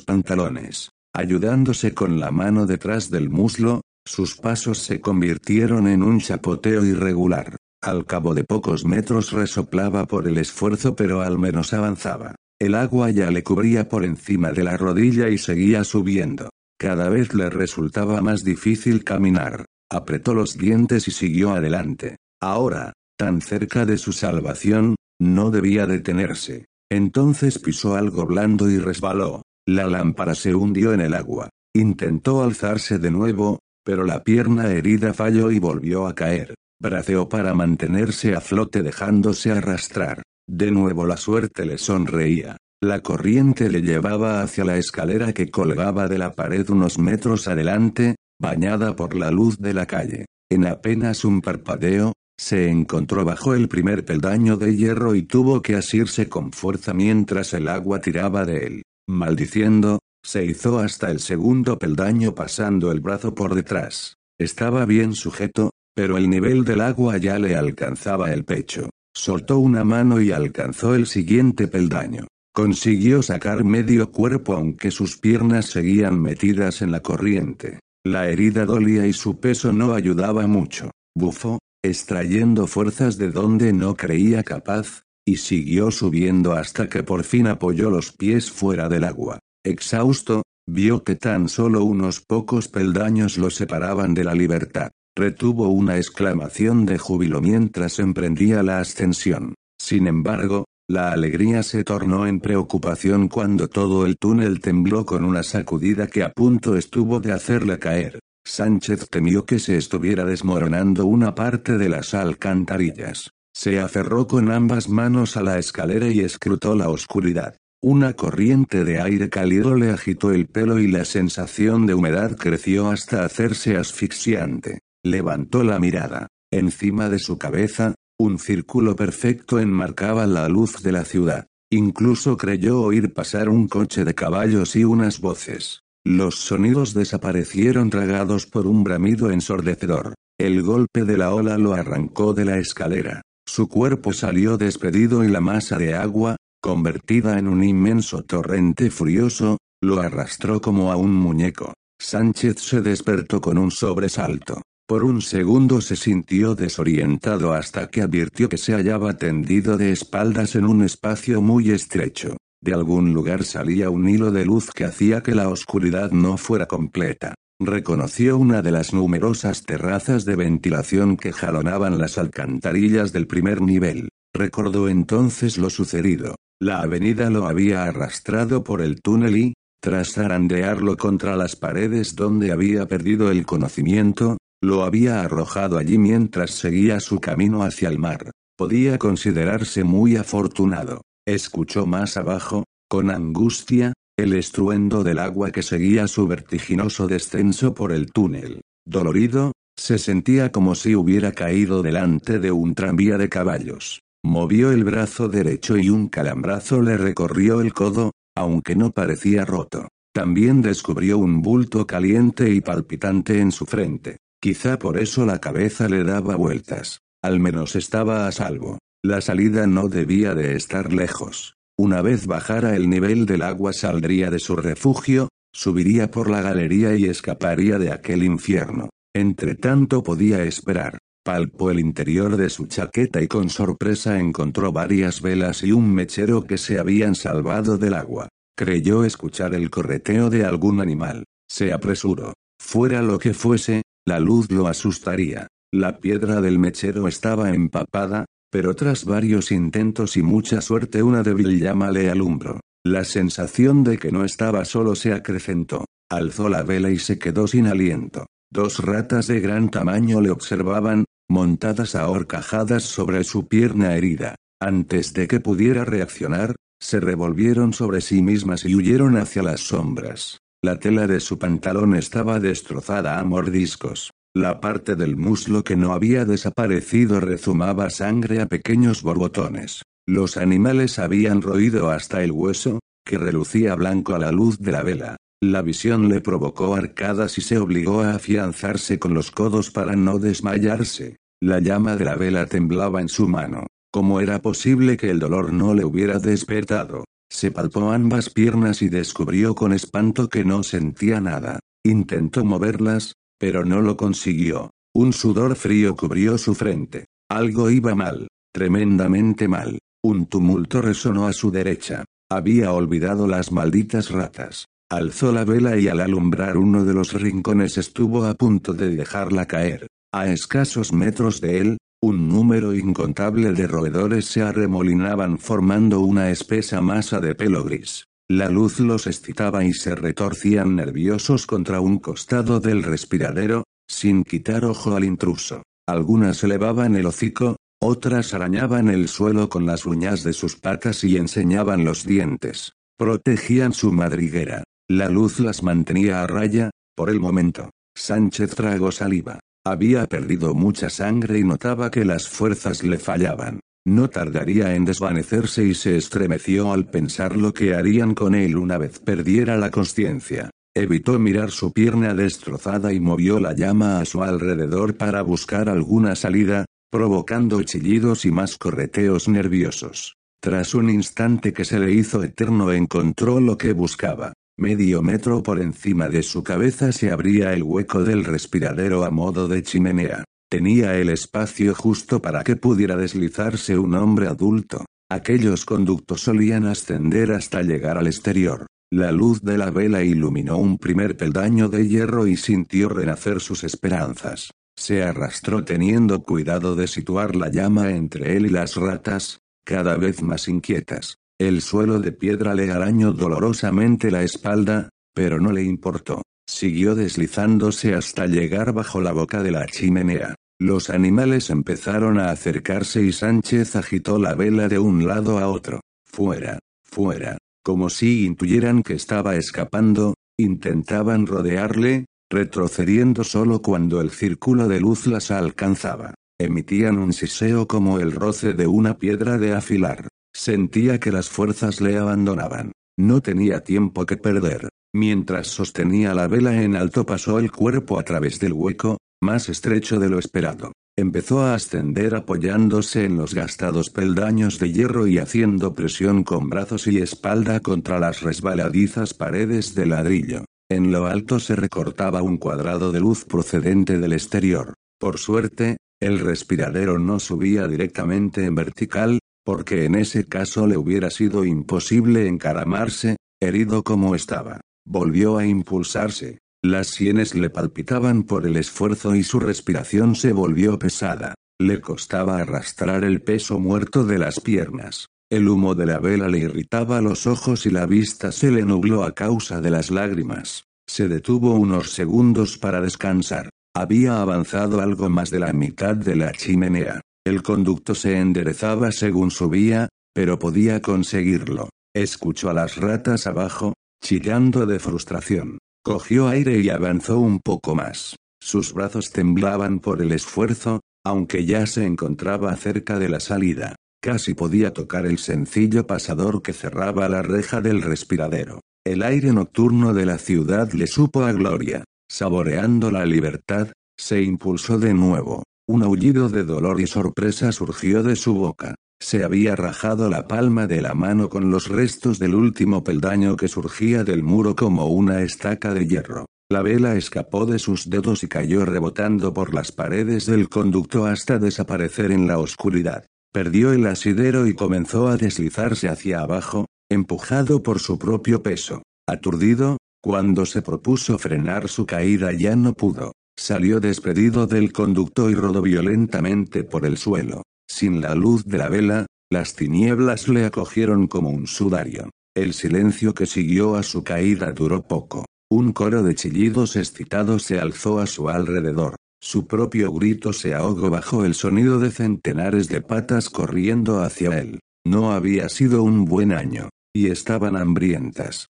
pantalones. Ayudándose con la mano detrás del muslo, sus pasos se convirtieron en un chapoteo irregular. Al cabo de pocos metros resoplaba por el esfuerzo pero al menos avanzaba. El agua ya le cubría por encima de la rodilla y seguía subiendo. Cada vez le resultaba más difícil caminar. Apretó los dientes y siguió adelante. Ahora, tan cerca de su salvación, no debía detenerse. Entonces pisó algo blando y resbaló. La lámpara se hundió en el agua. Intentó alzarse de nuevo, pero la pierna herida falló y volvió a caer. Braceó para mantenerse a flote dejándose arrastrar. De nuevo la suerte le sonreía. La corriente le llevaba hacia la escalera que colgaba de la pared unos metros adelante, bañada por la luz de la calle. En apenas un parpadeo, se encontró bajo el primer peldaño de hierro y tuvo que asirse con fuerza mientras el agua tiraba de él. Maldiciendo, se hizo hasta el segundo peldaño pasando el brazo por detrás. Estaba bien sujeto, pero el nivel del agua ya le alcanzaba el pecho. Soltó una mano y alcanzó el siguiente peldaño. Consiguió sacar medio cuerpo aunque sus piernas seguían metidas en la corriente. La herida dolía y su peso no ayudaba mucho. Bufó, extrayendo fuerzas de donde no creía capaz, y siguió subiendo hasta que por fin apoyó los pies fuera del agua. Exhausto, vio que tan solo unos pocos peldaños lo separaban de la libertad. Retuvo una exclamación de júbilo mientras emprendía la ascensión. Sin embargo, la alegría se tornó en preocupación cuando todo el túnel tembló con una sacudida que a punto estuvo de hacerle caer. Sánchez temió que se estuviera desmoronando una parte de las alcantarillas. Se aferró con ambas manos a la escalera y escrutó la oscuridad. Una corriente de aire cálido le agitó el pelo y la sensación de humedad creció hasta hacerse asfixiante. Levantó la mirada. Encima de su cabeza, un círculo perfecto enmarcaba la luz de la ciudad. Incluso creyó oír pasar un coche de caballos y unas voces. Los sonidos desaparecieron tragados por un bramido ensordecedor. El golpe de la ola lo arrancó de la escalera. Su cuerpo salió despedido y la masa de agua, convertida en un inmenso torrente furioso, lo arrastró como a un muñeco. Sánchez se despertó con un sobresalto. Por un segundo se sintió desorientado hasta que advirtió que se hallaba tendido de espaldas en un espacio muy estrecho. De algún lugar salía un hilo de luz que hacía que la oscuridad no fuera completa. Reconoció una de las numerosas terrazas de ventilación que jalonaban las alcantarillas del primer nivel. Recordó entonces lo sucedido. La avenida lo había arrastrado por el túnel y, tras zarandearlo contra las paredes donde había perdido el conocimiento, lo había arrojado allí mientras seguía su camino hacia el mar. Podía considerarse muy afortunado. Escuchó más abajo, con angustia, el estruendo del agua que seguía su vertiginoso descenso por el túnel. Dolorido, se sentía como si hubiera caído delante de un tranvía de caballos. Movió el brazo derecho y un calambrazo le recorrió el codo, aunque no parecía roto. También descubrió un bulto caliente y palpitante en su frente. Quizá por eso la cabeza le daba vueltas. Al menos estaba a salvo. La salida no debía de estar lejos. Una vez bajara el nivel del agua saldría de su refugio, subiría por la galería y escaparía de aquel infierno. Entre tanto podía esperar. Palpó el interior de su chaqueta y con sorpresa encontró varias velas y un mechero que se habían salvado del agua. Creyó escuchar el correteo de algún animal. Se apresuró. Fuera lo que fuese, la luz lo asustaría. La piedra del mechero estaba empapada, pero tras varios intentos y mucha suerte una débil llama le alumbró. La sensación de que no estaba solo se acrecentó. Alzó la vela y se quedó sin aliento. Dos ratas de gran tamaño le observaban, montadas a horcajadas sobre su pierna herida. Antes de que pudiera reaccionar, se revolvieron sobre sí mismas y huyeron hacia las sombras. La tela de su pantalón estaba destrozada a mordiscos. La parte del muslo que no había desaparecido rezumaba sangre a pequeños borbotones. Los animales habían roído hasta el hueso, que relucía blanco a la luz de la vela. La visión le provocó arcadas y se obligó a afianzarse con los codos para no desmayarse. La llama de la vela temblaba en su mano. ¿Cómo era posible que el dolor no le hubiera despertado? Se palpó ambas piernas y descubrió con espanto que no sentía nada. Intentó moverlas, pero no lo consiguió. Un sudor frío cubrió su frente. Algo iba mal, tremendamente mal. Un tumulto resonó a su derecha. Había olvidado las malditas ratas. Alzó la vela y al alumbrar uno de los rincones estuvo a punto de dejarla caer. A escasos metros de él, un número incontable de roedores se arremolinaban formando una espesa masa de pelo gris. La luz los excitaba y se retorcían nerviosos contra un costado del respiradero, sin quitar ojo al intruso. Algunas elevaban el hocico, otras arañaban el suelo con las uñas de sus patas y enseñaban los dientes. Protegían su madriguera. La luz las mantenía a raya, por el momento. Sánchez tragó saliva. Había perdido mucha sangre y notaba que las fuerzas le fallaban. No tardaría en desvanecerse y se estremeció al pensar lo que harían con él una vez perdiera la conciencia. Evitó mirar su pierna destrozada y movió la llama a su alrededor para buscar alguna salida, provocando chillidos y más correteos nerviosos. Tras un instante que se le hizo eterno encontró lo que buscaba. Medio metro por encima de su cabeza se abría el hueco del respiradero a modo de chimenea. Tenía el espacio justo para que pudiera deslizarse un hombre adulto. Aquellos conductos solían ascender hasta llegar al exterior. La luz de la vela iluminó un primer peldaño de hierro y sintió renacer sus esperanzas. Se arrastró teniendo cuidado de situar la llama entre él y las ratas, cada vez más inquietas. El suelo de piedra le arañó dolorosamente la espalda, pero no le importó. Siguió deslizándose hasta llegar bajo la boca de la chimenea. Los animales empezaron a acercarse y Sánchez agitó la vela de un lado a otro. Fuera, fuera. Como si intuyeran que estaba escapando, intentaban rodearle, retrocediendo solo cuando el círculo de luz las alcanzaba. Emitían un siseo como el roce de una piedra de afilar. Sentía que las fuerzas le abandonaban. No tenía tiempo que perder. Mientras sostenía la vela en alto pasó el cuerpo a través del hueco, más estrecho de lo esperado. Empezó a ascender apoyándose en los gastados peldaños de hierro y haciendo presión con brazos y espalda contra las resbaladizas paredes de ladrillo. En lo alto se recortaba un cuadrado de luz procedente del exterior. Por suerte, el respiradero no subía directamente en vertical, porque en ese caso le hubiera sido imposible encaramarse, herido como estaba. Volvió a impulsarse. Las sienes le palpitaban por el esfuerzo y su respiración se volvió pesada. Le costaba arrastrar el peso muerto de las piernas. El humo de la vela le irritaba los ojos y la vista se le nubló a causa de las lágrimas. Se detuvo unos segundos para descansar. Había avanzado algo más de la mitad de la chimenea. El conducto se enderezaba según subía, pero podía conseguirlo. Escuchó a las ratas abajo, chillando de frustración. Cogió aire y avanzó un poco más. Sus brazos temblaban por el esfuerzo, aunque ya se encontraba cerca de la salida. Casi podía tocar el sencillo pasador que cerraba la reja del respiradero. El aire nocturno de la ciudad le supo a gloria. Saboreando la libertad, se impulsó de nuevo. Un aullido de dolor y sorpresa surgió de su boca. Se había rajado la palma de la mano con los restos del último peldaño que surgía del muro como una estaca de hierro. La vela escapó de sus dedos y cayó rebotando por las paredes del conducto hasta desaparecer en la oscuridad. Perdió el asidero y comenzó a deslizarse hacia abajo, empujado por su propio peso. Aturdido, cuando se propuso frenar su caída ya no pudo. Salió despedido del conducto y rodó violentamente por el suelo. Sin la luz de la vela, las tinieblas le acogieron como un sudario. El silencio que siguió a su caída duró poco. Un coro de chillidos excitados se alzó a su alrededor. Su propio grito se ahogó bajo el sonido de centenares de patas corriendo hacia él. No había sido un buen año, y estaban hambrientas.